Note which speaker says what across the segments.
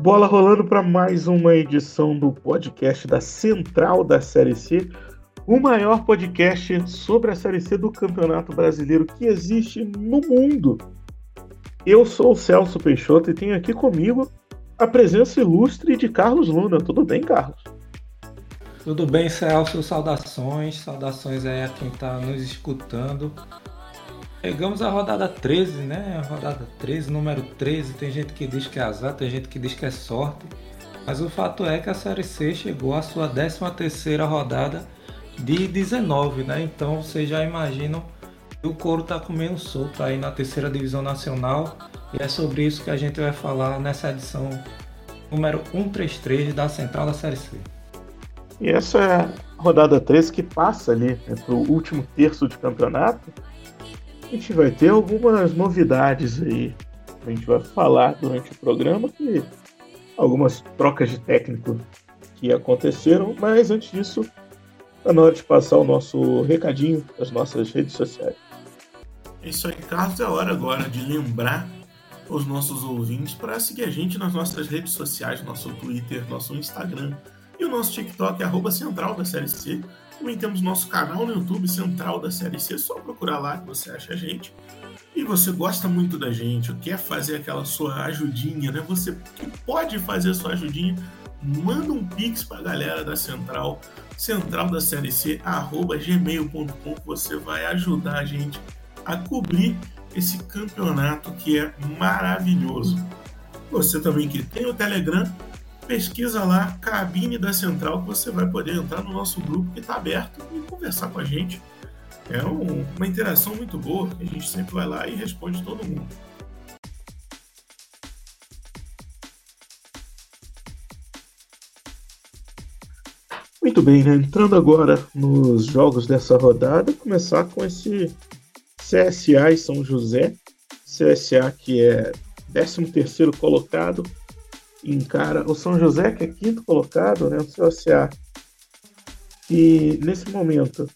Speaker 1: Bola rolando para mais uma edição do podcast da Central da Série C, o maior podcast sobre a Série C do Campeonato Brasileiro que existe no mundo. Eu sou o Celso Peixoto e tenho aqui comigo a presença ilustre de Carlos Luna. Tudo bem, Carlos?
Speaker 2: Tudo bem, Celso? Saudações, saudações aí a quem está nos escutando. Chegamos à rodada 13, né? Rodada 13, número 13. Tem gente que diz que é azar, tem gente que diz que é sorte. Mas o fato é que a Série C chegou à sua 13 terceira rodada de 19, né? Então vocês já imaginam que o couro tá comendo solto aí na terceira divisão nacional. E é sobre isso que a gente vai falar nessa edição número 133 da Central da Série C.
Speaker 1: E essa é a rodada 13 que passa ali né, para o último terço de campeonato a gente vai ter algumas novidades aí. A gente vai falar durante o programa que algumas trocas de técnico que aconteceram, mas antes disso, tá na hora de passar o nosso recadinho das nossas redes sociais.
Speaker 3: É isso aí, Carlos. É hora agora de lembrar os nossos ouvintes para seguir a gente nas nossas redes sociais, nosso Twitter, nosso Instagram e o nosso TikTok, arroba Central da Série C. Também temos nosso canal no YouTube Central da Série C, só procurar lá que você acha a gente. E você gosta muito da gente, quer fazer aquela sua ajudinha, né? Você pode fazer a sua ajudinha, manda um pix para a galera da Central, central da série C, arroba gmail.com, você vai ajudar a gente a cobrir esse campeonato que é maravilhoso. Você também que tem o Telegram, pesquisa lá Cabine da Central que você vai poder entrar no nosso grupo que está aberto e conversar com a gente. É um, uma interação muito boa, a gente sempre vai lá e responde todo mundo.
Speaker 1: Muito bem, né? entrando agora nos jogos dessa rodada, começar com esse CSA e São José. CSA que é 13 terceiro colocado, encara o São José, que é quinto colocado, né, o CSA, e nesse momento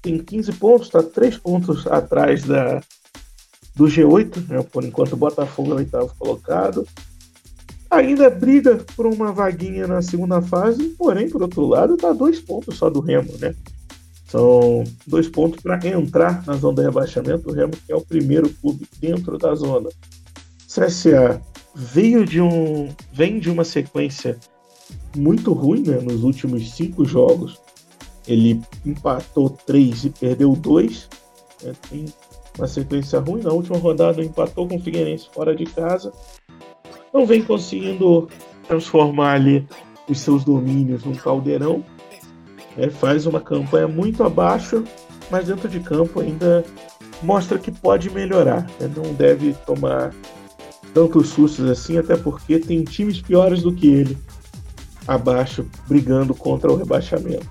Speaker 1: tem 15 pontos, está 3 pontos atrás da, do G8, né, por enquanto o Botafogo é o oitavo colocado. Ainda briga por uma vaguinha na segunda fase, porém, por outro lado, está dois pontos só do Remo, né? São dois pontos para entrar na zona de rebaixamento. O Remo que é o primeiro clube dentro da zona. CSA veio de um. vem de uma sequência muito ruim né, nos últimos cinco jogos. Ele empatou três e perdeu dois. Né, tem uma sequência ruim. Na última rodada empatou com o Figueirense fora de casa. Não vem conseguindo transformar ali os seus domínios num caldeirão. Né, faz uma campanha muito abaixo, mas dentro de campo ainda mostra que pode melhorar. Né, não deve tomar tantos sustos assim, até porque tem times piores do que ele abaixo, brigando contra o rebaixamento.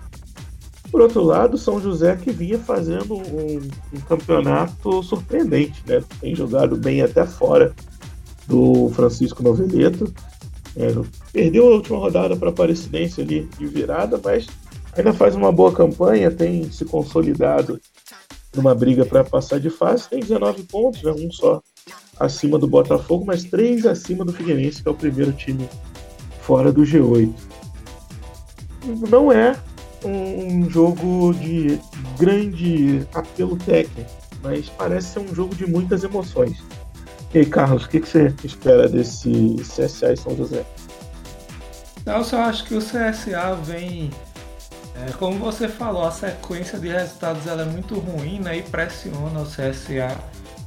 Speaker 1: Por outro lado, São José que vinha fazendo um, um campeonato surpreendente, né? Tem jogado bem até fora do Francisco Noveleto. É, perdeu a última rodada para a Aparecidense ali de virada, mas ainda faz uma boa campanha, tem se consolidado numa briga para passar de fase, tem 19 pontos, né? um só acima do Botafogo, mas três acima do Figueirense, que é o primeiro time fora do G8. Não é um jogo de grande apelo técnico, mas parece ser um jogo de muitas emoções. E aí, Carlos, o que, você espera desse CSA e São José?
Speaker 2: Eu só acho que o CSA vem, é, como você falou, a sequência de resultados é muito ruim né, e pressiona o CSA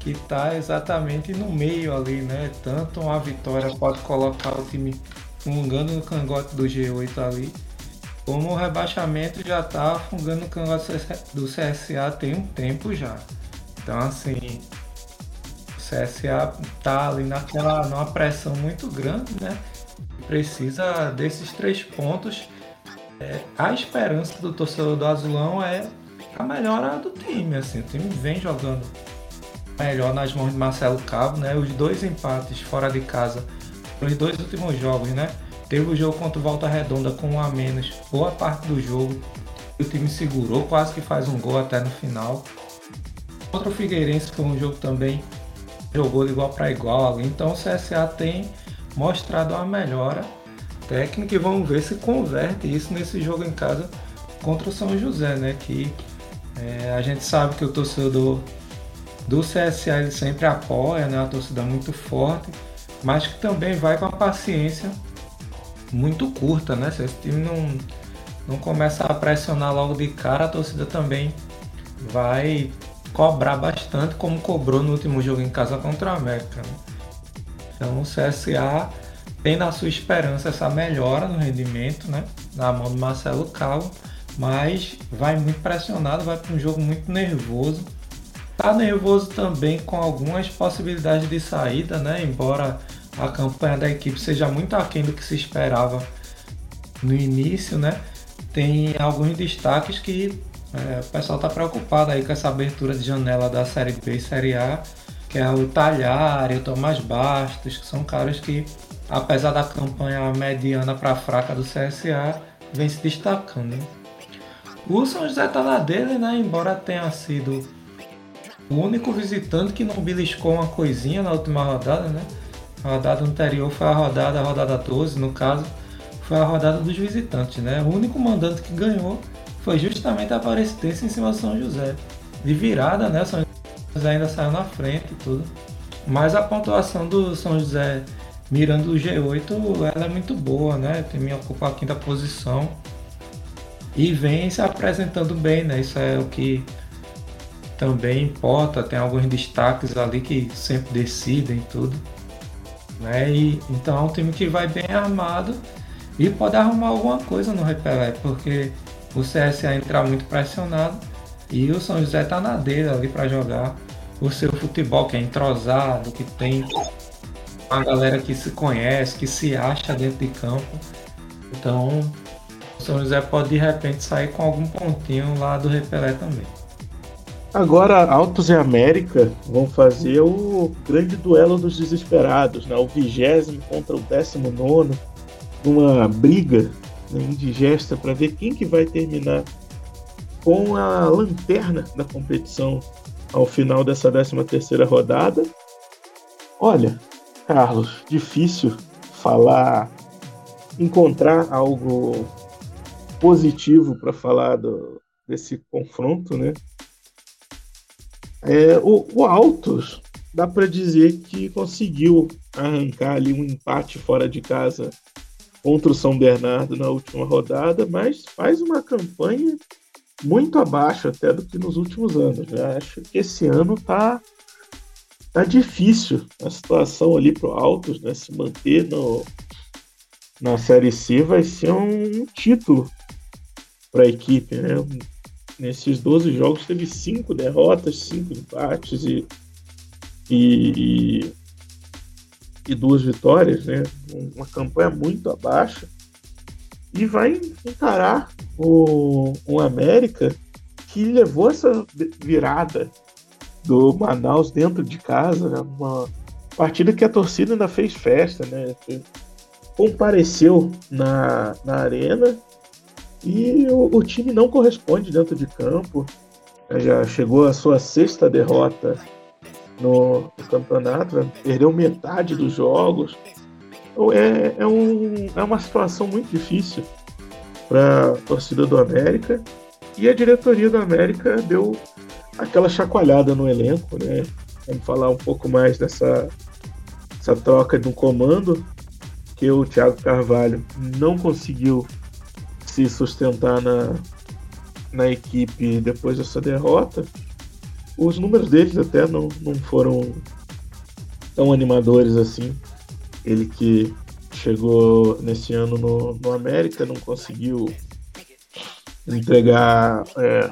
Speaker 2: que está exatamente no meio ali, né? Tanto uma vitória pode colocar o time fungando no cangote do G8 ali, como o rebaixamento já está fungando no cangote do CSA tem um tempo já. Então assim, o CSA está ali naquela numa pressão muito grande, né? Precisa desses três pontos. É, a esperança do torcedor do Azulão é a melhora do time, assim, o time vem jogando melhor nas mãos de Marcelo Cabo, né? Os dois empates fora de casa, os dois últimos jogos, né? Teve o jogo contra o Volta Redonda com um a menos, boa parte do jogo. O time segurou, quase que faz um gol até no final. Contra o Figueirense foi um jogo também jogou de igual para igual. Então o CSA tem mostrado uma melhora técnica e vamos ver se converte isso nesse jogo em casa contra o São José, né? Que é, a gente sabe que o torcedor do CSA ele sempre apoia, né? Uma torcida muito forte, mas que também vai com a paciência muito curta, né? Se esse time não, não começa a pressionar logo de cara, a torcida também vai cobrar bastante, como cobrou no último jogo em casa contra o América. Né? Então o CSA tem na sua esperança essa melhora no rendimento, né? Na mão do Marcelo Calo, mas vai muito pressionado, vai para um jogo muito nervoso. Tá nervoso também com algumas possibilidades de saída, né? Embora a campanha da equipe seja muito aquém do que se esperava no início, né? Tem alguns destaques que é, o pessoal está preocupado aí com essa abertura de janela da Série B e Série A, que é o Talhari, o Tomás Bastos, que são caras que, apesar da campanha mediana para fraca do CSA, vem se destacando. O São José está na dele, né? Embora tenha sido o único visitante que não beliscou uma coisinha na última rodada, né? A rodada anterior foi a rodada, a rodada 12, no caso, foi a rodada dos visitantes, né? O único mandante que ganhou foi justamente a Aparecidense em cima do São José. De virada, né? São José ainda saiu na frente e tudo. Mas a pontuação do São José mirando o G8, ela é muito boa, né? Tem me ocupa a quinta posição. E vem se apresentando bem, né? Isso é o que também importa. Tem alguns destaques ali que sempre decidem tudo. Né? E, então é um time que vai bem armado e pode arrumar alguma coisa no Repelé, porque o CSA entrar muito pressionado e o São José tá na dele ali para jogar o seu futebol, que é entrosado, que tem uma galera que se conhece, que se acha dentro de campo. Então, o São José pode de repente sair com algum pontinho lá do Repelé também.
Speaker 1: Agora, Altos e América vão fazer o grande duelo dos desesperados, né? o vigésimo contra o décimo nono, uma briga né, indigesta para ver quem que vai terminar com a lanterna da competição ao final dessa 13 terceira rodada. Olha, Carlos, difícil falar, encontrar algo positivo para falar do, desse confronto, né? É, o, o Altos dá para dizer que conseguiu arrancar ali um empate fora de casa contra o São Bernardo na última rodada, mas faz uma campanha muito abaixo até do que nos últimos anos. Eu acho que esse ano tá tá difícil a situação ali pro Altos, né, se manter no na Série C vai ser um título para a equipe, né? Nesses 12 jogos teve cinco derrotas, cinco empates e, e, e duas vitórias, né? Uma campanha muito abaixo. E vai encarar o, o América que levou essa virada do Manaus dentro de casa, né? uma partida que a torcida ainda fez festa, né? Compareceu na, na arena e o, o time não corresponde dentro de campo. Já chegou a sua sexta derrota no, no campeonato, né? perdeu metade dos jogos. Então é, é, um, é uma situação muito difícil para a torcida do América. E a diretoria do América deu aquela chacoalhada no elenco, né? Vamos falar um pouco mais dessa essa troca no comando, que o Thiago Carvalho não conseguiu se sustentar na, na equipe depois dessa derrota. Os números deles até não, não foram tão animadores assim. Ele que chegou nesse ano no, no América não conseguiu entregar é,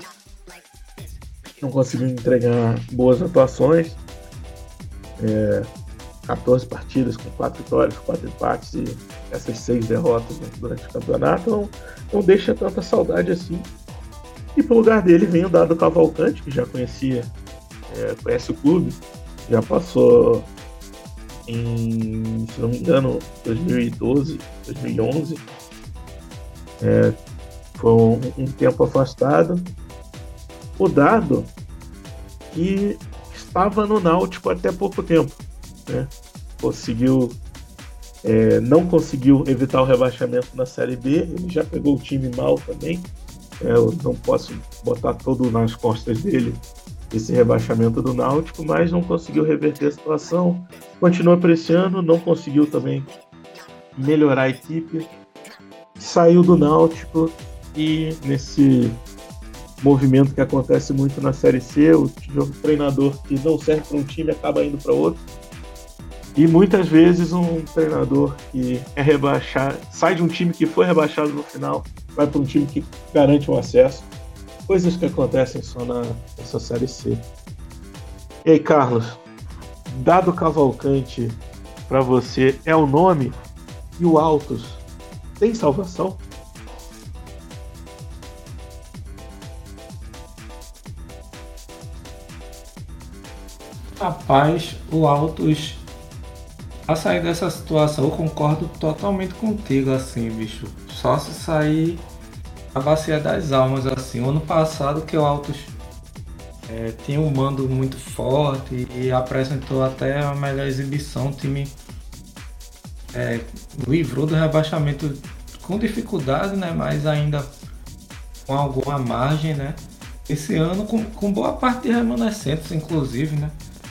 Speaker 1: não conseguiu entregar boas atuações. É, 14 partidas com 4 vitórias, 4 empates e essas 6 derrotas durante o campeonato. Não, não deixa tanta saudade assim. E pro lugar dele vem o Dado Cavalcante, que já conhecia, é, conhece o clube, já passou em, se não me engano, 2012, 2011. É, foi um, um tempo afastado. O Dado, que estava no Náutico até pouco tempo né? Conseguiu é, não conseguiu evitar o rebaixamento na Série B, ele já pegou o time mal também. É, eu não posso botar todo nas costas dele esse rebaixamento do Náutico, mas não conseguiu reverter a situação. Esse ano, não conseguiu também melhorar a equipe. Saiu do Náutico e nesse movimento que acontece muito na Série C, o treinador que não serve para um time acaba indo para outro. E muitas vezes um treinador que é rebaixado, sai de um time que foi rebaixado no final, vai para um time que garante o um acesso. Coisas que acontecem só na, nessa série C. E aí, Carlos, dado Cavalcante para você é o nome e o Altos tem salvação?
Speaker 2: Rapaz, o Altos a sair dessa situação, eu concordo totalmente contigo, assim, bicho. Só se sair a bacia das almas, assim. O ano passado que o Altos é, tinha um mando muito forte e apresentou até a melhor exibição. O time é, livrou do rebaixamento com dificuldade, né? Mas ainda com alguma margem, né? Esse ano com, com boa parte de remanescentes, inclusive, né?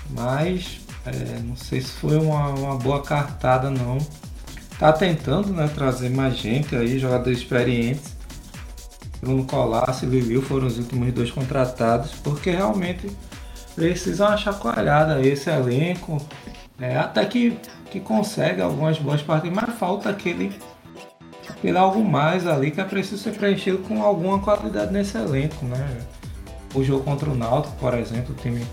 Speaker 2: Mas é, não sei se foi uma, uma boa cartada não. Tá tentando né, trazer mais gente aí, jogadores experientes. Bruno Colasso e Liliu foram os últimos dois contratados, porque realmente precisam uma chacoalhada esse elenco. É, até que, que consegue algumas boas partidas, mas falta aquele, aquele algo mais ali que é preciso ser preenchido com alguma qualidade nesse elenco. Né? O jogo contra o Náutico, por exemplo, o time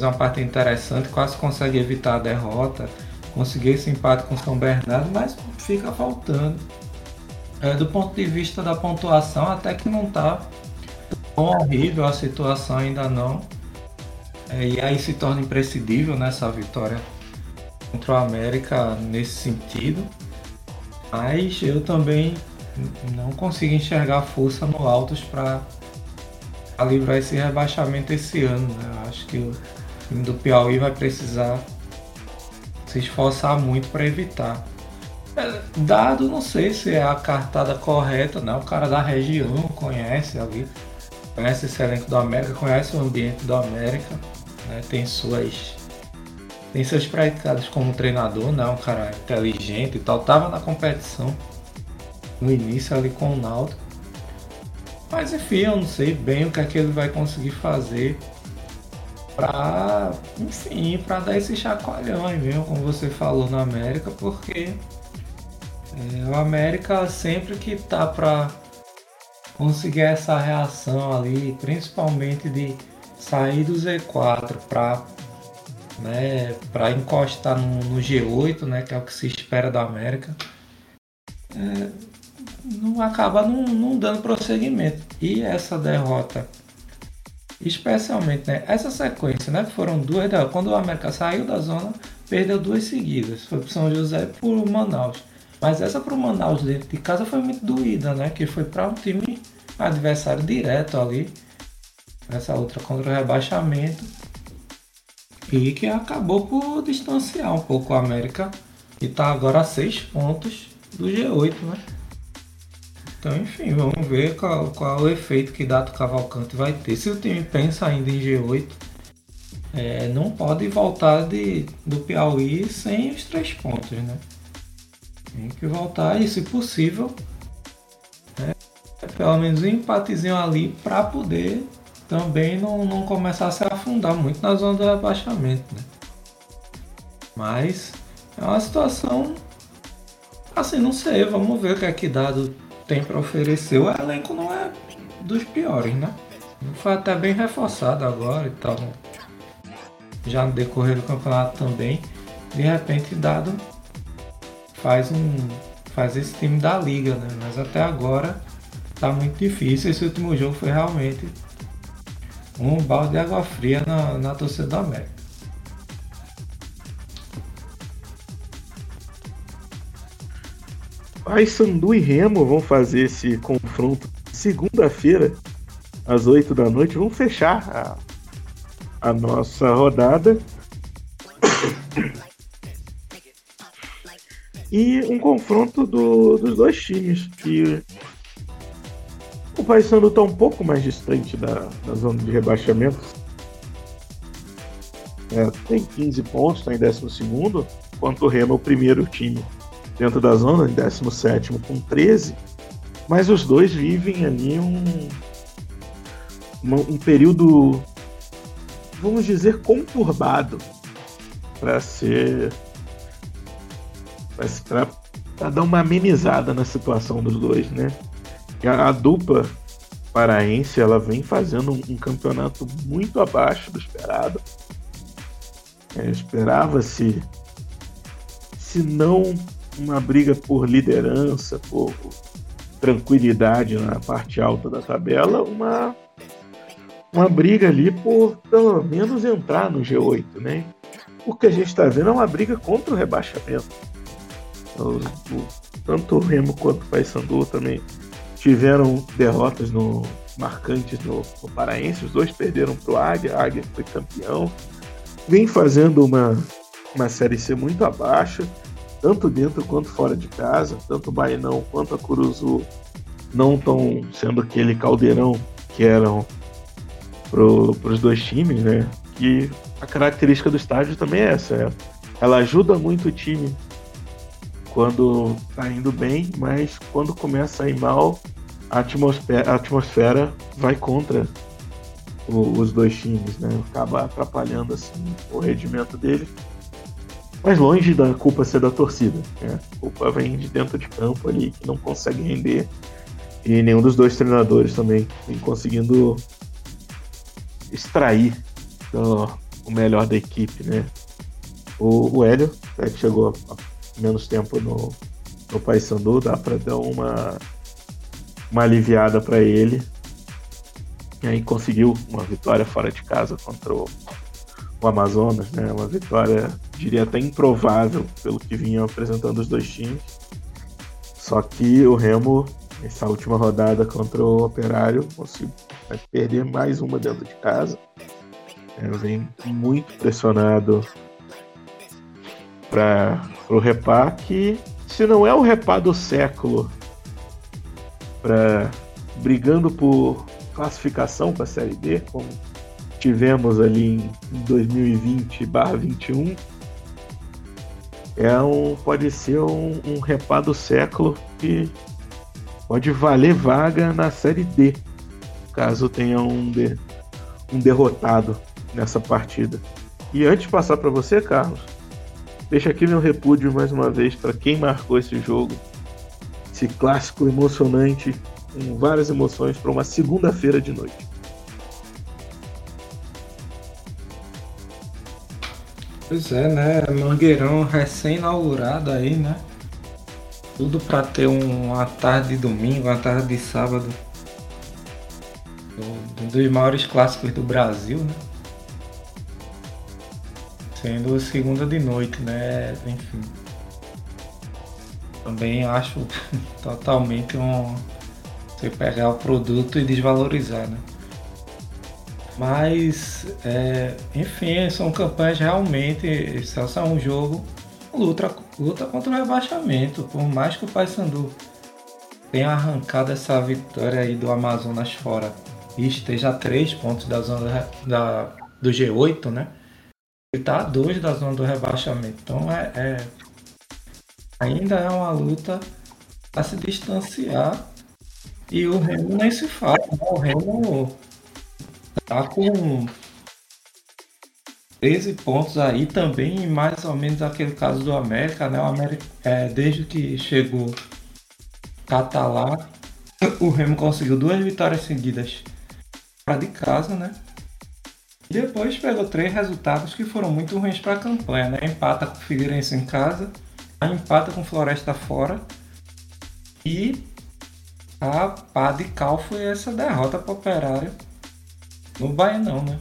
Speaker 2: uma parte interessante, quase consegue evitar a derrota, conseguir esse empate com São Bernardo, mas fica faltando. É, do ponto de vista da pontuação, até que não está horrível a situação ainda não. É, e aí se torna imprescindível nessa vitória contra o América nesse sentido. Mas eu também não consigo enxergar força no Altos para livrar esse rebaixamento esse ano. Né? Eu acho que time do Piauí vai precisar se esforçar muito para evitar. É, dado, não sei se é a cartada correta, né? O cara da região conhece ali, conhece esse elenco do América, conhece o ambiente do América, né? tem suas tem seus predicados como treinador, né? Um cara inteligente e tal. Tava na competição no início ali com o Naldo. Mas enfim, eu não sei bem o que é que ele vai conseguir fazer para, enfim, para dar esse chacoalhão mesmo, como você falou na América, porque é, o América sempre que tá para conseguir essa reação ali, principalmente de sair do Z4 para né, para encostar no, no, G8, né, que é o que se espera da América, é, não acaba não, não dando prosseguimento. E essa derrota Especialmente, né? Essa sequência, né? Foram duas. Quando o América saiu da zona, perdeu duas seguidas. Foi para São José e por Manaus. Mas essa para o Manaus dentro de casa foi muito doída, né? Que foi para um time adversário direto ali. Essa outra contra o rebaixamento. E que acabou por distanciar um pouco o América. E está agora a seis pontos do G8, né? Então, enfim, vamos ver qual, qual o efeito que Dato Cavalcante vai ter. Se o time pensa ainda em G8, é, não pode voltar de, do Piauí sem os três pontos, né? Tem que voltar e, se possível, né, pelo menos um empatezinho ali para poder também não, não começar a se afundar muito na zona do rebaixamento, né? Mas é uma situação assim, não sei, vamos ver o que é que dado tem para oferecer. O elenco não é dos piores, né? Foi até bem reforçado agora e tal. Já no decorrer do campeonato também. De repente dado faz um. faz esse time da liga, né? Mas até agora tá muito difícil. Esse último jogo foi realmente um balde de água fria na, na torcida do América.
Speaker 1: Paysandu e Remo vão fazer esse confronto segunda-feira, às 8 da noite. Vamos fechar a, a nossa rodada. E um confronto do, dos dois times, que o Paysandu está um pouco mais distante da, da zona de rebaixamento. É, tem 15 pontos, está em 12, enquanto o Remo é o primeiro time dentro da zona, em 17 com 13. Mas os dois vivem ali um, um período, vamos dizer, conturbado para ser para dar uma amenizada na situação dos dois, né? A, a dupla paraense ela vem fazendo um, um campeonato muito abaixo do esperado. É, Esperava-se, se não uma briga por liderança, por tranquilidade na parte alta da tabela, uma uma briga ali por pelo menos entrar no G8, né? O que a gente está vendo é uma briga contra o rebaixamento. O, tanto o Remo quanto o Paysandu também tiveram derrotas no, marcantes no, no Paraense. Os dois perderam para o Águia. A Águia foi campeão. Vem fazendo uma, uma Série C muito abaixo, tanto dentro quanto fora de casa. Tanto o Bainão quanto a Curuzu não estão sendo aquele caldeirão que eram para os dois times, né? Que a característica do estádio também é essa. É, ela ajuda muito o time quando tá indo bem, mas quando começa a ir mal, a atmosfera, a atmosfera vai contra o, os dois times, né? Acaba atrapalhando assim, o rendimento dele. Mas longe da culpa ser da torcida. Né? A culpa vem de dentro de campo ali, que não consegue render. E nenhum dos dois treinadores também vem conseguindo extrair o, o melhor da equipe, né? O, o Hélio, né, que chegou há menos tempo no, no Paysandu, dá para dar uma, uma aliviada para ele. E aí conseguiu uma vitória fora de casa contra o, o Amazonas, né? Uma vitória, diria até improvável pelo que vinham apresentando os dois times. Só que o Remo, nessa última rodada contra o Operário, conseguiu perder mais uma dentro de casa. É, vem muito pressionado para o Repá, que se não é o Repá do século, para brigando por classificação para a Série D, como tivemos ali em 2020/21, é um pode ser um, um Repá do século que pode valer vaga na Série D, caso tenha um, de, um derrotado nessa partida. E antes de passar para você, Carlos, deixa aqui meu repúdio mais uma vez para quem marcou esse jogo, esse clássico emocionante, com várias emoções para uma segunda-feira de noite.
Speaker 2: Pois é, né? Mangueirão recém-inaugurado aí, né? Tudo para ter uma tarde de domingo, uma tarde de sábado. Um dos maiores clássicos do Brasil, né? Sendo segunda de noite, né? Enfim. Também acho totalmente um. Você pegar o produto e desvalorizar, né? Mas, é, enfim, são campanhas realmente. Celso é um jogo luta, luta contra o rebaixamento. Por mais que o Paysandu tenha arrancado essa vitória aí do Amazonas fora e esteja a três pontos da zona da, do G8, né? Ele tá a dois da zona do rebaixamento. Então é, é ainda é uma luta a se distanciar. E o Remo nem se fala. Né? O Remo tá com 13 pontos aí também, mais ou menos aquele caso do América, né? O América, é, desde que chegou Catalá, o Remo conseguiu duas vitórias seguidas para de casa, né? Depois pegou três resultados que foram muito ruins para a campanha, né? Empata com o Figueirense em casa, empata com Floresta fora e a pá de cal foi essa derrota para o Operário no Baianão, né?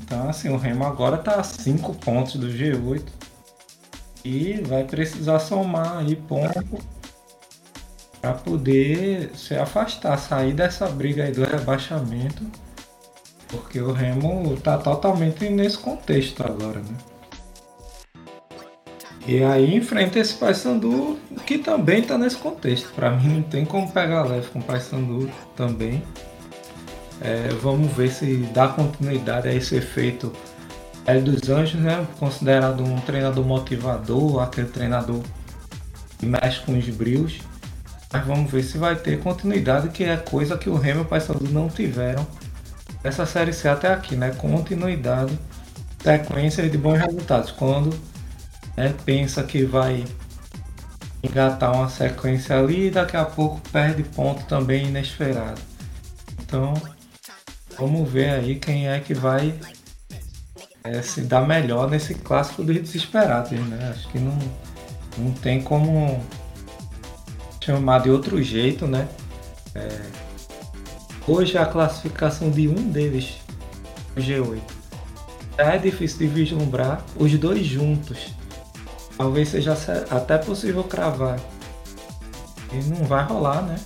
Speaker 2: Então assim, o Remo agora tá a 5 pontos do G8 e vai precisar somar aí ponto para poder se afastar, sair dessa briga aí do rebaixamento porque o Remo tá totalmente nesse contexto agora, né? E aí enfrenta esse Paysandu que também está nesse contexto. Para mim não tem como pegar leve com o Paysandu também. É, vamos ver se dá continuidade a esse efeito Hélio dos Anjos, né? Considerado um treinador motivador, aquele treinador que mexe com os brios. Mas vamos ver se vai ter continuidade, que é coisa que o Remo e o Paysandu não tiveram essa série C até aqui, né? Continuidade, sequência de bons resultados. Quando né, pensa que vai engatar uma sequência ali e daqui a pouco perde ponto também inesperado. Então, vamos ver aí quem é que vai é, se dar melhor nesse clássico dos desesperados, né? Acho que não, não tem como chamar de outro jeito, né? É, hoje a classificação de um deles, o G8, já é difícil de vislumbrar os dois juntos. Talvez seja até possível cravar. E não vai rolar, né?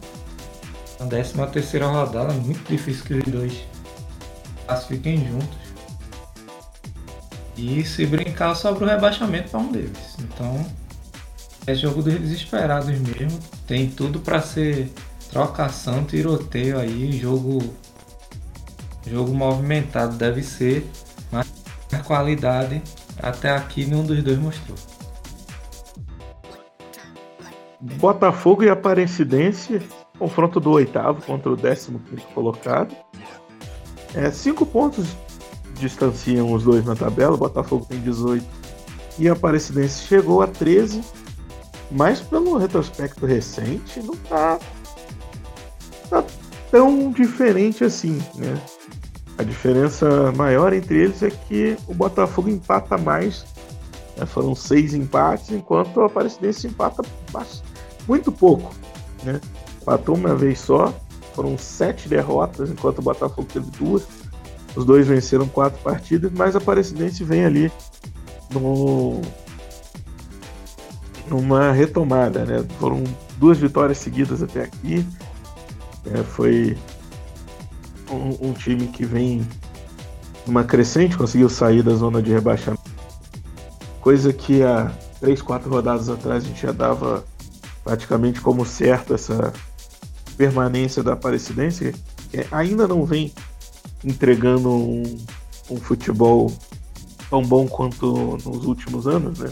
Speaker 2: Na 13 terceira rodada é muito difícil que os dois classifiquem juntos. E se brincar sobre o rebaixamento para um deles. Então é jogo dos desesperados mesmo. Tem tudo para ser trocação, tiroteio aí, jogo jogo movimentado deve ser, mas a qualidade até aqui nenhum dos dois mostrou.
Speaker 1: Botafogo e Aparecidense, confronto do oitavo contra o décimo quinto colocado. É, cinco pontos distanciam os dois na tabela, o Botafogo tem 18 e a Aparecidense chegou a 13 mas pelo retrospecto recente, não tá, tá tão diferente assim, né? A diferença maior entre eles é que o Botafogo empata mais, né? foram seis empates, enquanto a Aparecidense empata muito pouco, né? Empatou uma vez só, foram sete derrotas, enquanto o Botafogo teve duas. Os dois venceram quatro partidas, mas a Aparecidense vem ali no, numa retomada, né? Foram duas vitórias seguidas até aqui. É, foi um, um, time que vem numa crescente, conseguiu sair da zona de rebaixamento. Coisa que há três, quatro rodadas atrás a gente já dava praticamente como certo essa permanência da Aparecidense, que ainda não vem entregando um, um futebol tão bom quanto nos últimos anos, né?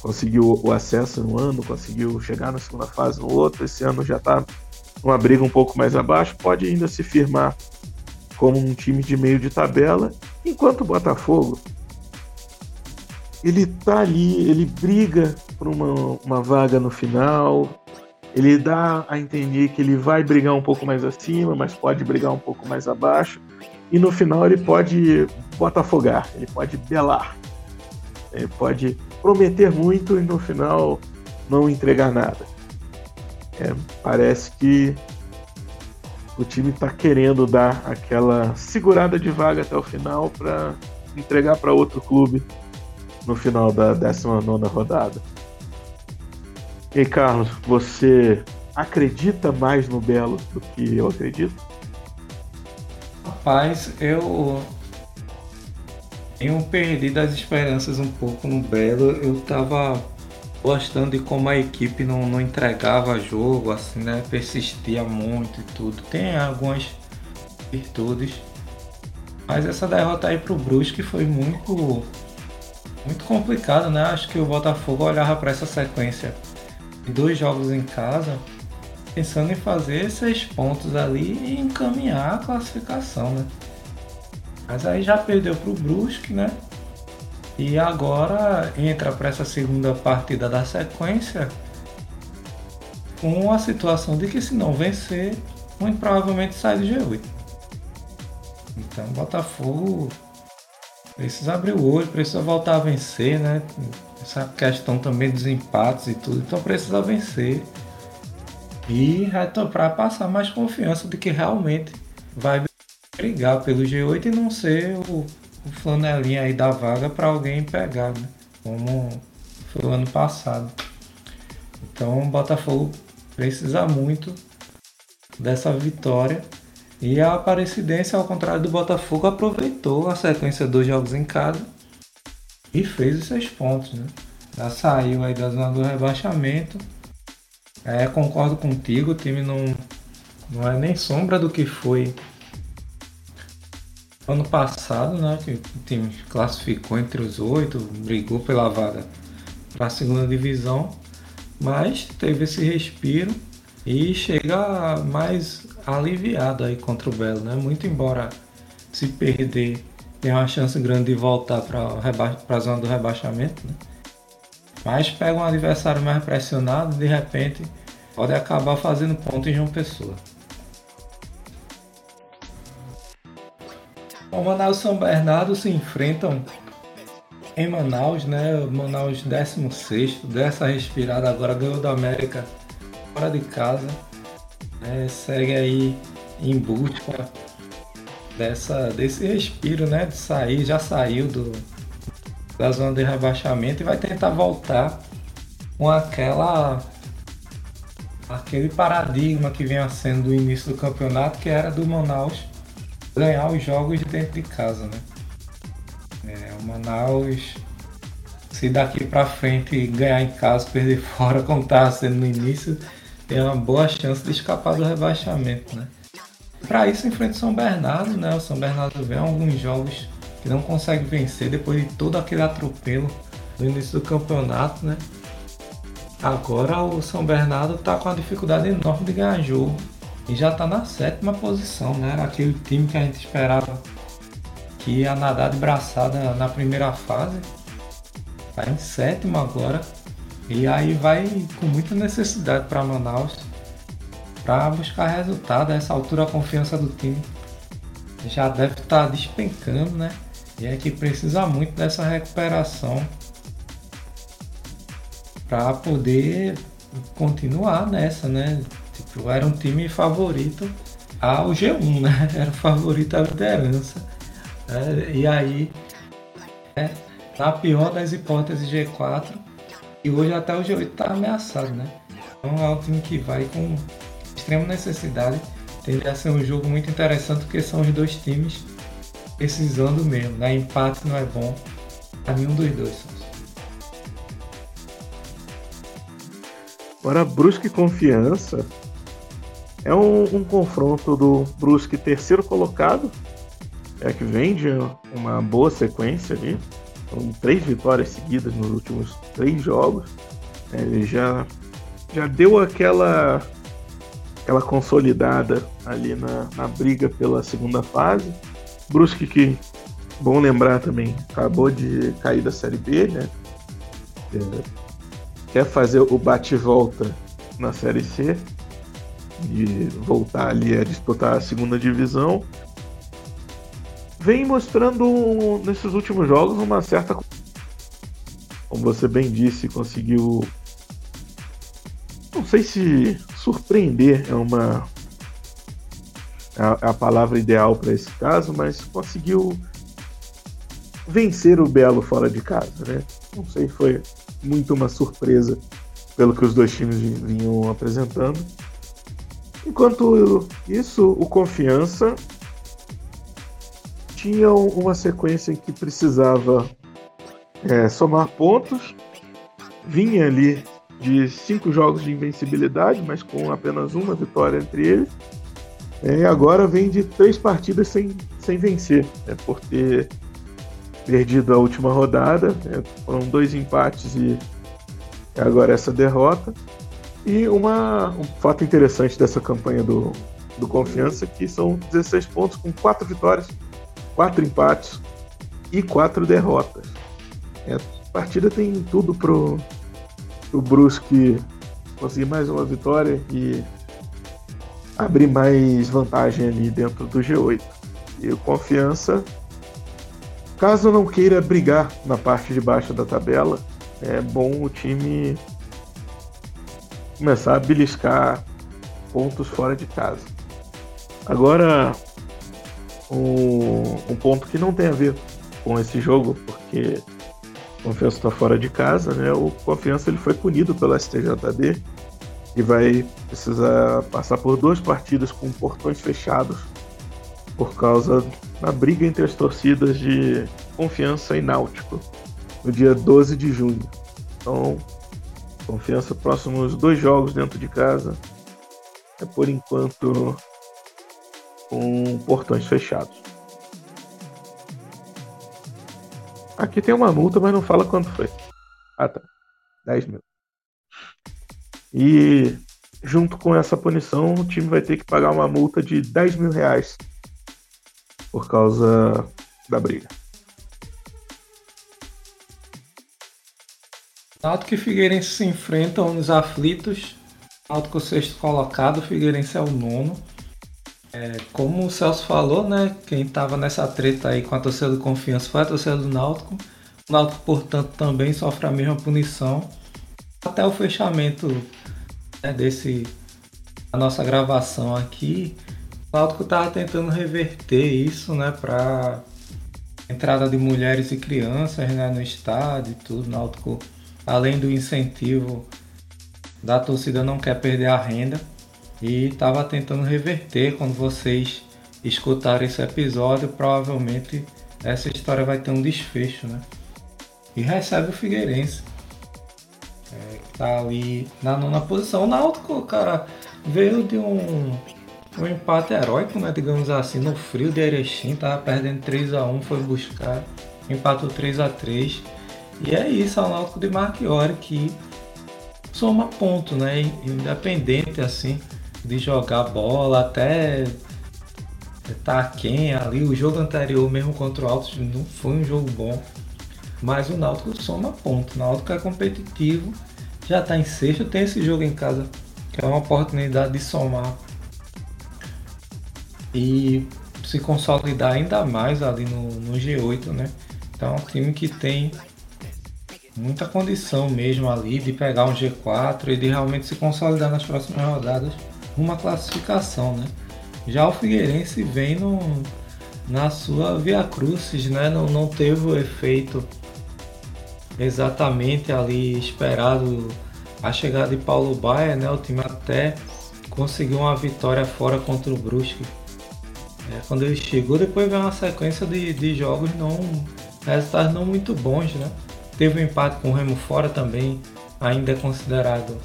Speaker 1: conseguiu o acesso no ano, conseguiu chegar na segunda fase no outro. Esse ano já está numa briga um pouco mais abaixo, pode ainda se firmar como um time de meio de tabela, enquanto o Botafogo ele tá ali, ele briga por uma, uma vaga no final, ele dá a entender que ele vai brigar um pouco mais acima, mas pode brigar um pouco mais abaixo, e no final ele pode botafogar, ele pode belar, ele pode prometer muito e no final não entregar nada. É, parece que o time está querendo dar aquela segurada de vaga até o final para entregar para outro clube no final da 19 rodada. E Carlos, você acredita mais no Belo do que eu acredito?
Speaker 2: Rapaz, eu tenho perdido as esperanças um pouco no Belo. Eu tava gostando de como a equipe não, não entregava jogo, assim, né? Persistia muito e tudo. Tem algumas virtudes. Mas essa derrota aí pro Brusque foi muito muito complicado, né? Acho que o Botafogo olhava para essa sequência dois jogos em casa, pensando em fazer seis pontos ali e encaminhar a classificação, né? Mas aí já perdeu para o Brusque, né? E agora entra para essa segunda partida da sequência com a situação de que se não vencer, muito provavelmente sai do G8. Então Botafogo precisa abrir o olho, precisa voltar a vencer, né? Essa questão também dos empates e tudo, então precisa vencer. E para passar mais confiança de que realmente vai brigar pelo G8 e não ser o, o flanelinha aí da vaga para alguém pegar, né? Como foi o ano passado. Então o Botafogo precisa muito dessa vitória. E a Aparecidense, ao contrário do Botafogo, aproveitou a sequência dos jogos em casa e fez os seis pontos. Né? Já saiu aí da zona do rebaixamento. É, concordo contigo, o time não, não é nem sombra do que foi ano passado, né? Que o time classificou entre os oito, brigou pela vaga para a segunda divisão, mas teve esse respiro e chega mais aliviado aí contra o Belo, né? Muito embora se perder tem uma chance grande de voltar para a zona do rebaixamento, né? Mas pega um adversário mais pressionado, de repente pode acabar fazendo ponto em João Pessoa. O Manaus e São Bernardo se enfrentam em Manaus, né? Manaus 16, dessa respirada agora ganhou da América fora de casa. Né? Segue aí em busca dessa, desse respiro, né? De sair, já saiu do, da zona de rebaixamento e vai tentar voltar com aquela aquele paradigma que vinha sendo do início do campeonato, que era do Manaus ganhar os jogos dentro de casa, né? É, o Manaus, se daqui para frente ganhar em casa, perder fora, como estava sendo no início, tem uma boa chance de escapar do rebaixamento, né? Para isso enfrenta o São Bernardo, né? O São Bernardo vem alguns jogos que não consegue vencer depois de todo aquele atropelo no início do campeonato, né? Agora o São Bernardo está com uma dificuldade enorme de ganhar jogo e já está na sétima posição, né? Aquele time que a gente esperava que ia nadar de braçada na primeira fase. Está em sétimo agora. E aí vai com muita necessidade para Manaus para buscar resultado. A essa altura a confiança do time já deve estar tá despencando, né? E é que precisa muito dessa recuperação para poder continuar nessa, né? Tipo, era um time favorito ao G1, né? Era o favorito à liderança. É, e aí, é, na pior das hipóteses, G4. E hoje até o G8 está ameaçado, né? Então é um time que vai com extrema necessidade. Tende a ser um jogo muito interessante porque são os dois times precisando mesmo, né? Empate não é bom para nenhum dos dois.
Speaker 1: Agora, Brusque Confiança é um, um confronto do Brusque terceiro colocado, é que vem de uma boa sequência ali. São três vitórias seguidas nos últimos três jogos. É, ele já, já deu aquela, aquela consolidada ali na, na briga pela segunda fase. Brusque que, bom lembrar também, acabou de cair da Série B, né? É, quer fazer o bate-volta na Série C de voltar ali a disputar a segunda divisão, vem mostrando nesses últimos jogos uma certa. Como você bem disse, conseguiu. Não sei se surpreender é uma. É a palavra ideal para esse caso, mas conseguiu vencer o Belo fora de casa, né? Não sei, foi muito uma surpresa pelo que os dois times vinham apresentando. Enquanto isso, o Confiança tinha uma sequência em que precisava é, somar pontos, vinha ali de cinco jogos de invencibilidade, mas com apenas uma vitória entre eles. É, e agora vem de três partidas sem, sem vencer, né, por ter perdido a última rodada. Né, foram dois empates e agora essa derrota. E uma, um fato interessante dessa campanha do, do Confiança que são 16 pontos com 4 vitórias, 4 empates e 4 derrotas. É, a partida tem tudo pro, pro Brusque conseguir mais uma vitória e abrir mais vantagem ali dentro do G8. E o Confiança, caso não queira brigar na parte de baixo da tabela, é bom o time começar a beliscar pontos fora de casa. Agora, um, um ponto que não tem a ver com esse jogo, porque o Confiança está fora de casa, né? O Confiança ele foi punido pela STJD e vai precisar passar por duas partidas com portões fechados por causa da briga entre as torcidas de Confiança e Náutico no dia 12 de junho. Então, confiança próximos dois jogos dentro de casa. É por enquanto com portões fechados. Aqui tem uma multa, mas não fala quanto foi. Ah tá. 10 mil. E junto com essa punição, o time vai ter que pagar uma multa de 10 mil reais por causa da briga.
Speaker 2: Náutico e Figueirense se enfrentam nos aflitos. Náutico sexto colocado, Figueirense é o nono. É, como o Celso falou, né? Quem estava nessa treta aí com a torcida do Confiança foi a torcida do Náutico. O Náutico, portanto, também sofre a mesma punição. Até o fechamento né, desse a nossa gravação aqui, o Náutico estava tentando reverter isso, né, para entrada de mulheres e crianças né, no estádio e tudo. O Náutico, além do incentivo da torcida, não quer perder a renda e estava tentando reverter. Quando vocês escutarem esse episódio, provavelmente essa história vai ter um desfecho, né? E recebe o Figueirense. É, que tá ali na nona posição. O Náutico, cara, veio de um, um empate heróico, né? Digamos assim, no frio de Erechim, tava perdendo 3 a 1 foi buscar, empatou 3 a 3 E é isso, é o Náutico de Marchiori que soma ponto, né? Independente assim de jogar bola, até tá quem ali. O jogo anterior, mesmo contra o Altos, não foi um jogo bom. Mas o Náutico soma ponto. O Náutico é competitivo, já está em sexto, tem esse jogo em casa, que é uma oportunidade de somar e se consolidar ainda mais ali no, no G8, né? Então é um time que tem muita condição mesmo ali de pegar um G4 e de realmente se consolidar nas próximas rodadas uma classificação, né? Já o Figueirense vem no, na sua Via Crucis, né? Não, não teve o efeito exatamente ali esperado a chegada de Paulo Baia, né? O time até conseguiu uma vitória fora contra o Brusque. É, quando ele chegou, depois veio uma sequência de, de jogos não resultados não muito bons, né? Teve um empate com o Remo fora também, ainda é considerado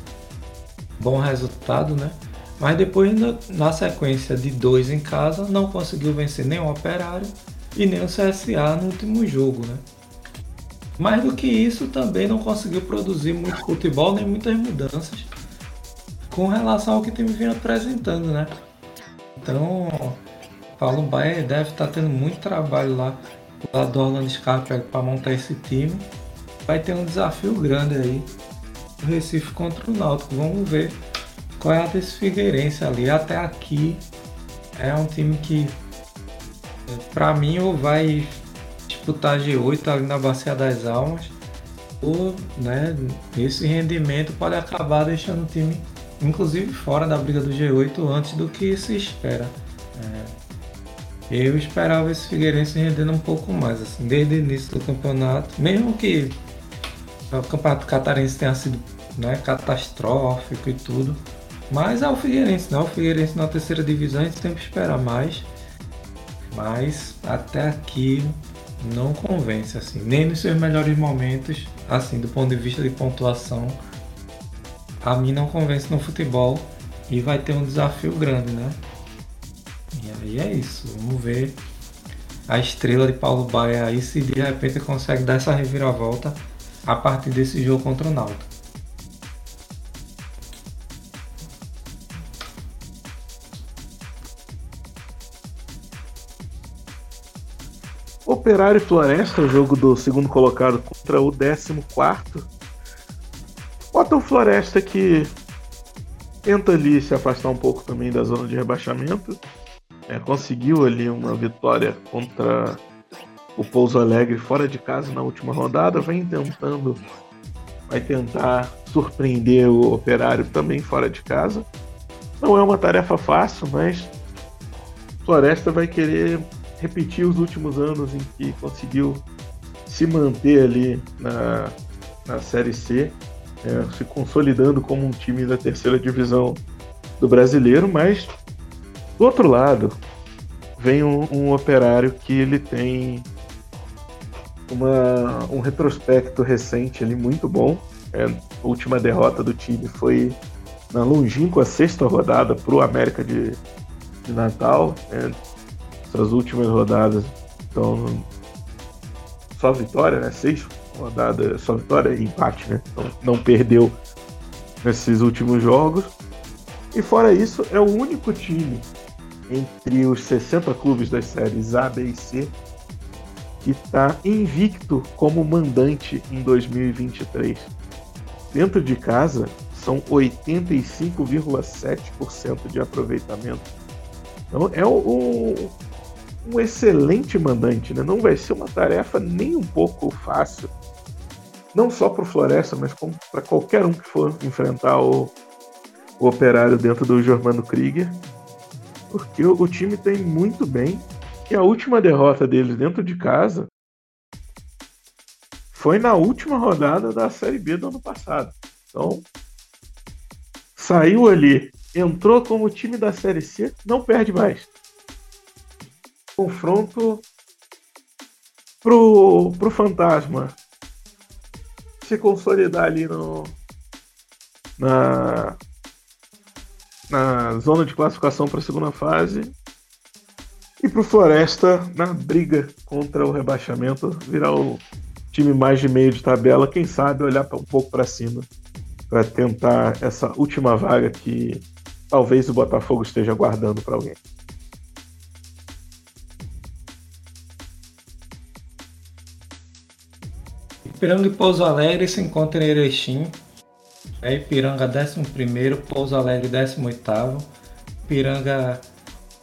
Speaker 2: bom resultado, né? Mas depois, na sequência de dois em casa, não conseguiu vencer o Operário e nem o CSA no último jogo. Né? Mais do que isso, também não conseguiu produzir muito futebol nem muitas mudanças com relação ao que tem vindo apresentando. Né? Então, Paulo Baia deve estar tendo muito trabalho lá lado do Orlando Scarpa para montar esse time. Vai ter um desafio grande aí o Recife contra o Náutico. Vamos ver qual é Figueirense ali. Até aqui é um time que, para mim, ou vai disputar G8 ali na Bacia das Almas, ou né, esse rendimento pode acabar deixando o time, inclusive, fora da briga do G8 antes do que se espera. É, eu esperava esse Figueirense rendendo um pouco mais, assim, desde o início do campeonato, mesmo que o campeonato catarense tenha sido né, catastrófico e tudo, mas é o Figueirense, né? O Figueirense na terceira divisão a gente sempre espera mais. Mas até aqui não convence, assim. Nem nos seus melhores momentos, assim, do ponto de vista de pontuação. A mim não convence no futebol. E vai ter um desafio grande, né? E aí é isso. Vamos ver a estrela de Paulo Baia aí se de repente consegue dar essa reviravolta a partir desse jogo contra o Náutico.
Speaker 1: Operário Floresta, o jogo do segundo colocado contra o décimo quarto. Bota o Floresta que tenta ali se afastar um pouco também da zona de rebaixamento. É, conseguiu ali uma vitória contra o Pouso Alegre fora de casa na última rodada. Vem tentando, vai tentar surpreender o Operário também fora de casa. Não é uma tarefa fácil, mas Floresta vai querer repetir os últimos anos em que conseguiu se manter ali na, na Série C, é, se consolidando como um time da terceira divisão do brasileiro, mas do outro lado vem um, um operário que ele tem uma, um retrospecto recente ali muito bom. É, a última derrota do time foi na longínqua sexta rodada para o América de, de Natal. É, essas últimas rodadas, então só vitória, né? Seis rodadas, só vitória e empate, né? Então não perdeu nesses últimos jogos. E fora isso, é o único time entre os 60 clubes das séries A, B e C que está invicto como mandante em 2023. Dentro de casa, são 85,7% de aproveitamento. Então é um, um excelente mandante, né? não vai ser uma tarefa nem um pouco fácil, não só para o Floresta, mas para qualquer um que for enfrentar o, o operário dentro do Germano Krieger, porque o, o time tem muito bem e a última derrota deles dentro de casa foi na última rodada da Série B do ano passado. Então, saiu ali, entrou como time da Série C, não perde mais. Confronto pro, pro Fantasma se consolidar ali no, na, na zona de classificação para a segunda fase e para o Floresta na briga contra o rebaixamento, virar o time mais de meio de tabela, quem sabe olhar um pouco para cima para tentar essa última vaga que talvez o Botafogo esteja guardando para alguém.
Speaker 2: Ipiranga e Pouso Alegre se encontram em Erechim. É Ipiranga 11, Pouso Alegre 18. Ipiranga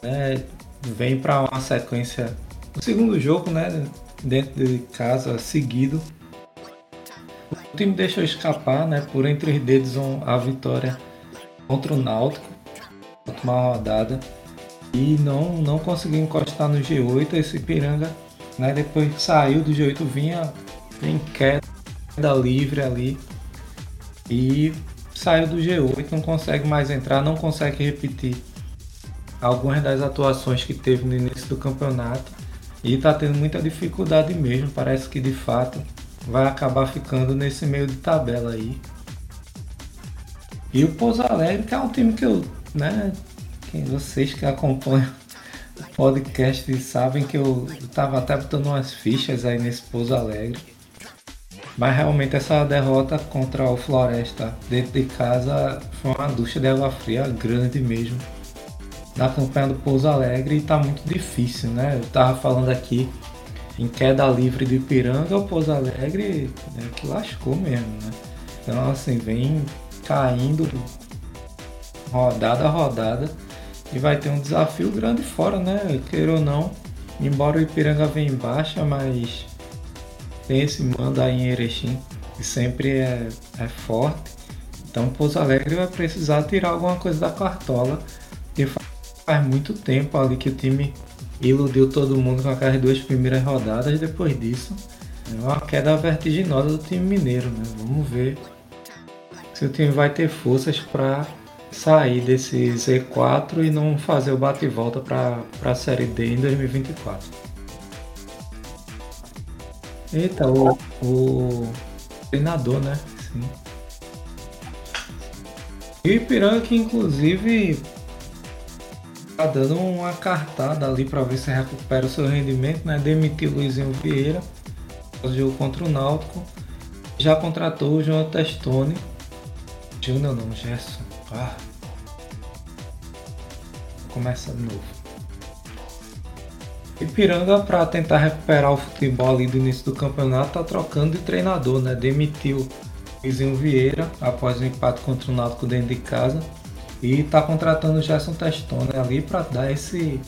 Speaker 2: né, vem para uma sequência. O segundo jogo, né? Dentro de casa, seguido. O time deixou escapar, né? Por entre os dedos a vitória contra o Náutico, última rodada. E não, não conseguiu encostar no G8. Esse Ipiranga, né? Depois saiu do G8, vinha em queda livre ali. E saiu do G8, não consegue mais entrar, não consegue repetir algumas das atuações que teve no início do campeonato e está tendo muita dificuldade mesmo. Parece que de fato vai acabar ficando nesse meio de tabela aí. E o Pouso Alegre, que é um time que eu, né, quem vocês que acompanham o podcast sabem que eu estava até botando umas fichas aí nesse Pouso Alegre. Mas realmente essa derrota contra o Floresta dentro de casa foi uma ducha de água fria grande mesmo na campanha do Pouso Alegre e tá muito difícil, né? Eu tava falando aqui em queda livre do Ipiranga, o Pouso Alegre né, que lascou mesmo, né? Então assim, vem caindo rodada a rodada e vai ter um desafio grande fora, né? Queira ou não, embora o Ipiranga venha em baixa, mas tem esse mando aí em Erechim que sempre é, é forte. Então Pouso Alegre vai precisar tirar alguma coisa da cartola e faz muito tempo ali que o time iludiu todo mundo com aquelas duas primeiras rodadas. Depois disso, é uma queda vertiginosa do time mineiro. Né? Vamos ver se o time vai ter forças para sair desse Z4 e não fazer o bate e volta para a Série D em 2024. Eita, o, o treinador, né? Sim. E Ipiranga que inclusive tá dando uma cartada ali para ver se recupera o seu rendimento, né? Demitiu Luizinho Vieira, o jogo contra o Náutico. Já contratou o João Testoni. Júnior não, Gerson. Ah. Começa de novo. Ipiranga, para tentar recuperar o futebol ali do início do campeonato, tá trocando de treinador, né? Demitiu Luizinho Vieira após o empate contra o Náutico dentro de casa e tá contratando o Gerson Testone ali para dar esse,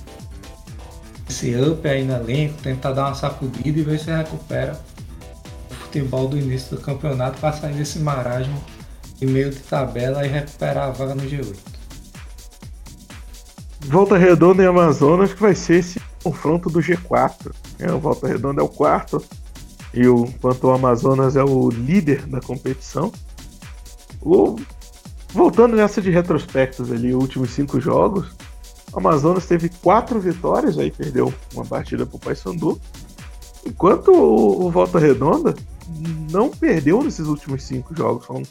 Speaker 2: esse up aí no elenco, tentar dar uma sacudida e ver se recupera o futebol do início do campeonato para sair desse marasmo de meio de tabela e recuperar a vaga no G8.
Speaker 1: Volta Redonda e Amazonas que vai ser esse confronto do G4. É, o Volta Redonda é o quarto e o, enquanto o Amazonas é o líder da competição. O Voltando nessa de retrospectos ali, os últimos cinco jogos, o Amazonas teve quatro vitórias, aí perdeu uma partida para o Paysandu, enquanto o, o Volta Redonda não perdeu nesses últimos cinco jogos. Foram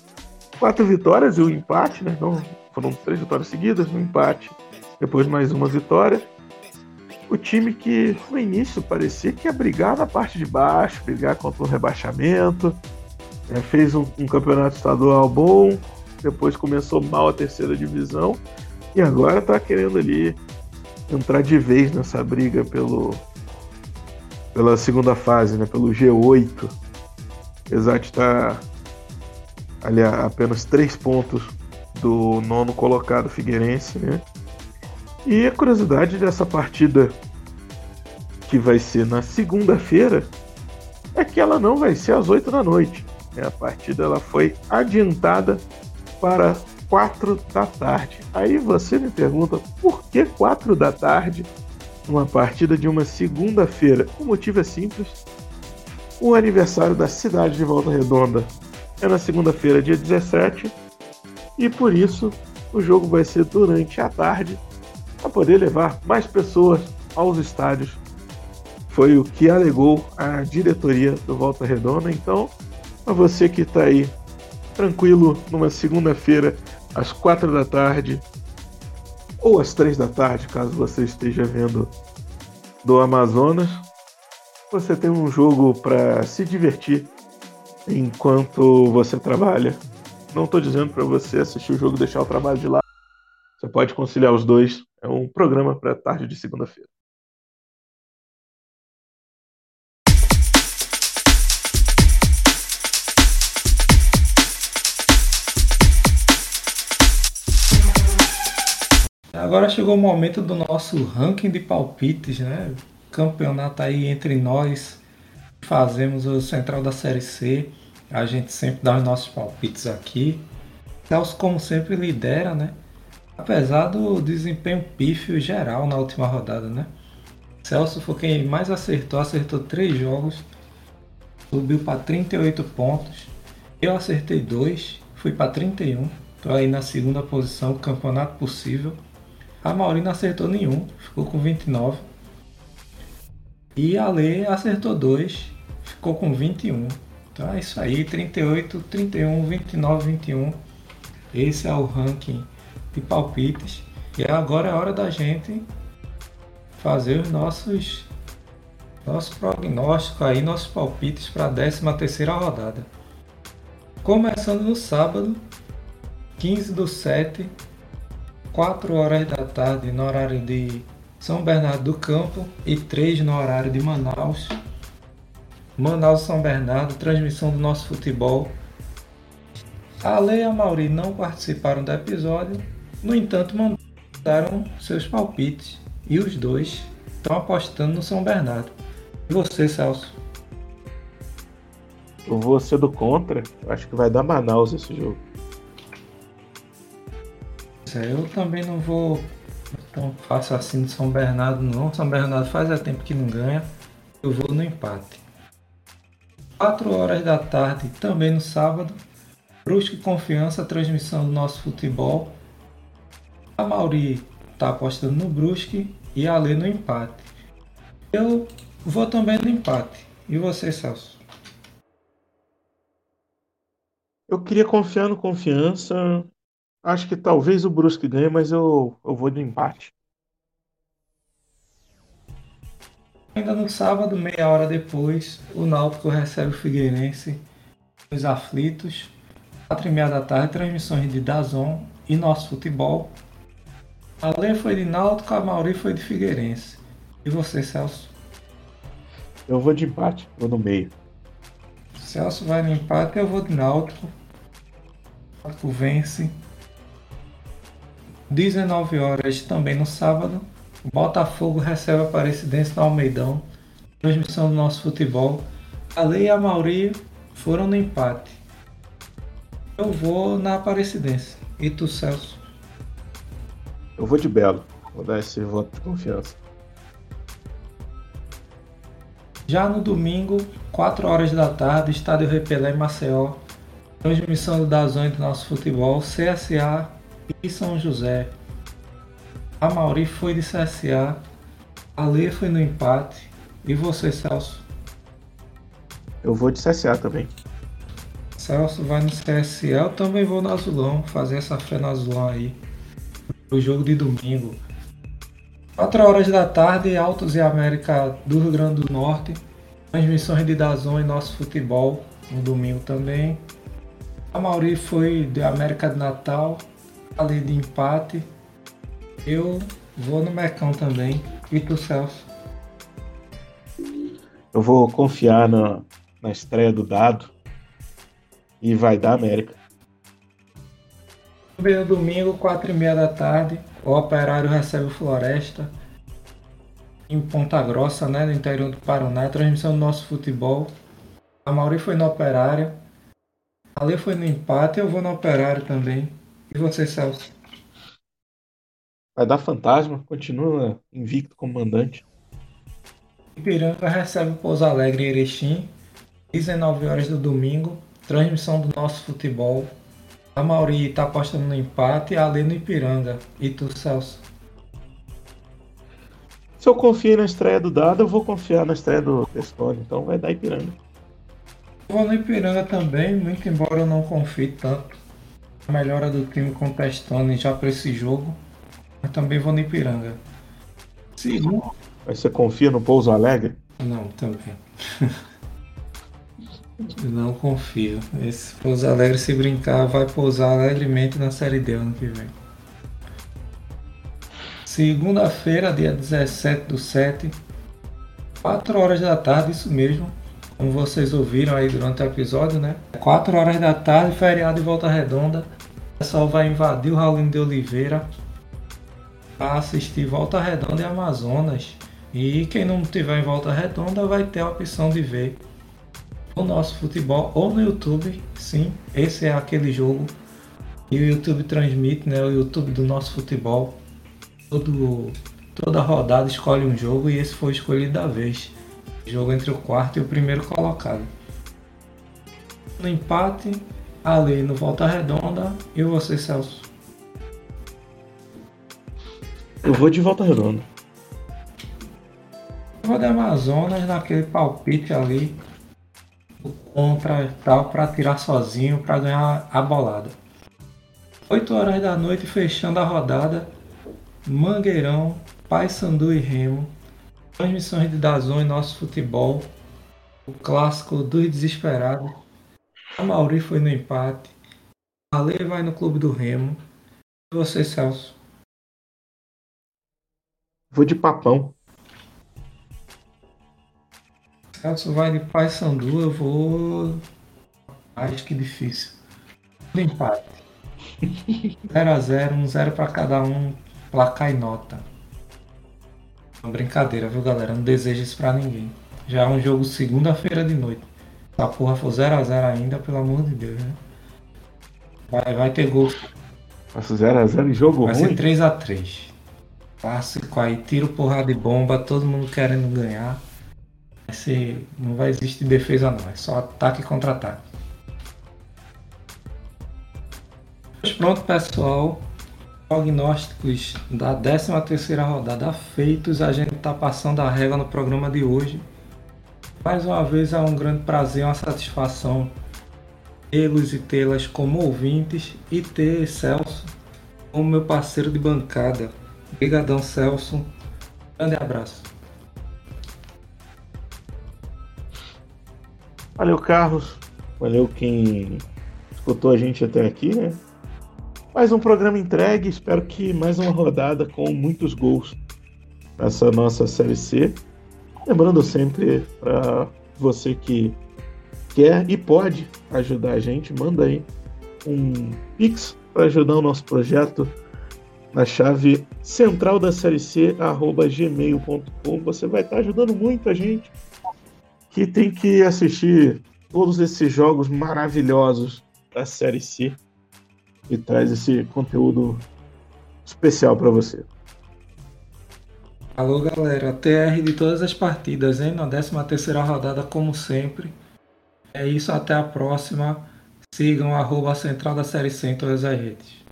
Speaker 1: quatro vitórias e um empate, né? Não, foram três vitórias seguidas, um empate, depois mais uma vitória. O time que no início parecia que ia brigar na parte de baixo, brigar contra o rebaixamento, é, fez um, um campeonato estadual bom, depois começou mal a terceira divisão e agora está querendo ali entrar de vez nessa briga pelo pela segunda fase, né, pelo G8. Apesar de estar ali a apenas três pontos do nono colocado Figueirense, né? E a curiosidade dessa partida que vai ser na segunda-feira é que ela não vai ser às 8 da noite. Né? A partida ela foi adiantada para 4 da tarde. Aí você me pergunta por que 4 da tarde uma partida de uma segunda-feira? O motivo é simples. O aniversário da cidade de Volta Redonda é na segunda-feira, dia 17, e por isso o jogo vai ser durante a tarde para poder levar mais pessoas aos estádios. Foi o que alegou a diretoria do Volta Redonda. Então, para você que está aí tranquilo numa segunda-feira às quatro da tarde ou às três da tarde, caso você esteja vendo do Amazonas, você tem um jogo para se divertir enquanto você trabalha. Não estou dizendo para você assistir o jogo e deixar o trabalho de lado. Você pode conciliar os dois. É um programa para tarde de segunda-feira.
Speaker 2: Agora chegou o momento do nosso ranking de palpites, né? Campeonato aí entre nós. Fazemos o Central da Série C. A gente sempre dá os nossos palpites aqui. Celso, como sempre, lidera, né? Apesar do desempenho pífio geral na última rodada, né? Celso foi quem mais acertou, acertou três jogos, subiu para 38 pontos. Eu acertei dois, fui para 31. Estou aí na segunda posição, campeonato possível. A Mauri não acertou nenhum, ficou com 29. E a Lê acertou dois, ficou com 21. Então é isso aí, 38, 31, 29, 21. Esse é o ranking de palpites. E agora é hora da gente fazer os nossos nosso prognóstico aí, nossos palpites para a 13 terceira rodada. Começando no sábado, 15 do 7 4 horas da tarde no horário de São Bernardo do Campo e 3 no horário de Manaus. Manaus São Bernardo, transmissão do nosso futebol. A Lei e a Mauri não participaram do episódio, no entanto mandaram seus palpites e os dois estão apostando no São Bernardo. E você, Celso?
Speaker 1: Eu vou ser do contra. Acho que vai dar Manaus esse jogo.
Speaker 2: É, eu também não vou tão fácil assim de São Bernardo, não. São Bernardo faz é tempo que não ganha. Eu vou no empate. 4 horas da tarde, também no sábado. Brusque Confiança, transmissão do nosso futebol. A Mauri está apostando no Brusque e a Lê no empate. Eu vou também no empate. E você, Celso?
Speaker 1: Eu queria confiar no Confiança, Acho que talvez o Brusque ganhe, mas eu, eu vou de empate.
Speaker 2: Ainda no sábado, meia hora depois, o Náutico recebe o Figueirense os aflitos. Quatro e meia da tarde, transmissões de Dazon e nosso futebol. A Lê foi de Náutico, a Mauri foi de Figueirense. E você, Celso?
Speaker 1: Eu vou de empate, vou no meio.
Speaker 2: Celso vai no empate, eu vou de Náutico. Náutico vence 19 horas também no sábado, o Botafogo recebe a Aparecidense no Almeidão. Transmissão do nosso futebol. A Lei e a Mauri foram no empate. Eu vou na Aparecidense. E tu, Celso?
Speaker 1: Eu vou de Belo. Vou dar esse voto de confiança.
Speaker 2: Já no domingo, 4 horas da tarde, Estádio Repelé em Maceió. Transmissão do Dazão do nosso futebol. CSA e São José. A Mauri foi de CSA, a Lê foi no empate. E você, Celso?
Speaker 1: Eu vou de CSA também.
Speaker 2: Celso vai no CSL, eu também vou no Azulão, fazer essa fé no Azulão aí. O jogo de domingo. 4 horas da tarde, Altos e América do Rio Grande do Norte. Transmissões de Dazon e nosso futebol no domingo também. A Mauri foi de América de Natal, ali de empate. Eu vou no Mecão também. E tu, Celso?
Speaker 1: Eu vou confiar na, na estreia do Dado e vai dar América.
Speaker 2: No domingo, 4 e meia da tarde, o Operário recebe o Floresta em Ponta Grossa, né, no interior do Paraná. Transmissão do nosso futebol. A Mauri foi no Operário. A Lê foi no empate, eu vou no Operário também. E você, Celso?
Speaker 1: Vai dar fantasma, continua invicto como mandante.
Speaker 2: Ipiranga recebe o Pouso Alegre Erechim, 19 horas do domingo, transmissão do nosso futebol. A Mauri está apostando no empate, a Lê no Ipiranga. E tu, Celso?
Speaker 1: Se eu confio na estreia do Dado, eu vou confiar na estreia do Testone, então vai dar Ipiranga.
Speaker 2: Eu vou no Ipiranga também, muito embora eu não confie tanto. A melhora do time com o Testone já para esse jogo, mas também vou no Ipiranga. Segundo,
Speaker 1: mas você confia no Pouso Alegre?
Speaker 2: Não, também. Não confio. Esse Pouso Alegre, se brincar, vai pousar alegremente na Série D ano que vem. Segunda-feira, dia 17 do 7, 4 horas da tarde, isso mesmo. Como vocês ouviram aí durante o episódio, né? 4 horas da tarde, feriado de volta redonda. O pessoal vai invadir o Raulino de Oliveira para assistir Volta Redonda e Amazonas. E quem não tiver em volta redonda vai ter a opção de ver o nosso futebol ou no YouTube. Sim, esse é aquele jogo e o YouTube transmite, né? O YouTube do nosso futebol. Todo, toda rodada escolhe um jogo e esse foi escolhido da vez. Jogo entre o quarto e o primeiro colocado. No empate, ali no Volta Redonda. E você, Celso?
Speaker 1: Eu vou de Volta Redonda.
Speaker 2: Vou de Amazonas naquele palpite ali contra tal para tirar sozinho para ganhar a bolada. 8 horas da noite fechando a rodada. Mangueirão, Paysandu e Remo. Transmissões de Dazon e nosso futebol. O clássico dos desesperados. A Mauri foi no empate. A Lei vai no clube do Remo. E você, Celso?
Speaker 1: Vou de papão.
Speaker 2: Celso vai de Paysandu, eu vou. Acho que difícil. No empate. 0x0, 1-0 para cada um, placar e nota. Uma brincadeira, viu galera? Não desejo isso pra ninguém. Já é um jogo segunda-feira de noite. Se a porra for 0x0 ainda, pelo amor de Deus, né? Vai, vai ter gol.
Speaker 1: Passa 0x0 em jogo
Speaker 2: vai
Speaker 1: ruim?
Speaker 2: Vai ser 3x3. Clássico aí, tiro, porrada de bomba, todo mundo querendo ganhar. Ser, não vai existir defesa não, é só ataque e contra-ataque. Pronto pessoal, prognósticos da 13 terceira rodada feitos, a gente está passando a régua no programa de hoje. Mais uma vez é um grande prazer, uma satisfação tê-los e tê-las como ouvintes e ter Celso como meu parceiro de bancada. Obrigadão Celso, grande abraço.
Speaker 1: Valeu, Carlos. Valeu quem escutou a gente até aqui, né? Mais um programa entregue. Espero que mais uma rodada com muitos gols nessa nossa Série C. Lembrando sempre para você que quer e pode ajudar a gente, manda aí um Pix para ajudar o nosso projeto na chave central da série C, arroba gmail.com. Você vai estar ajudando muito a gente que tem que assistir todos esses jogos maravilhosos da Série C e traz esse conteúdo especial para você.
Speaker 2: Alô galera, TR de todas as partidas, hein? Na 13 terceira rodada, como sempre. É isso, até a próxima. Sigam arroba Central da Série C em todas as redes.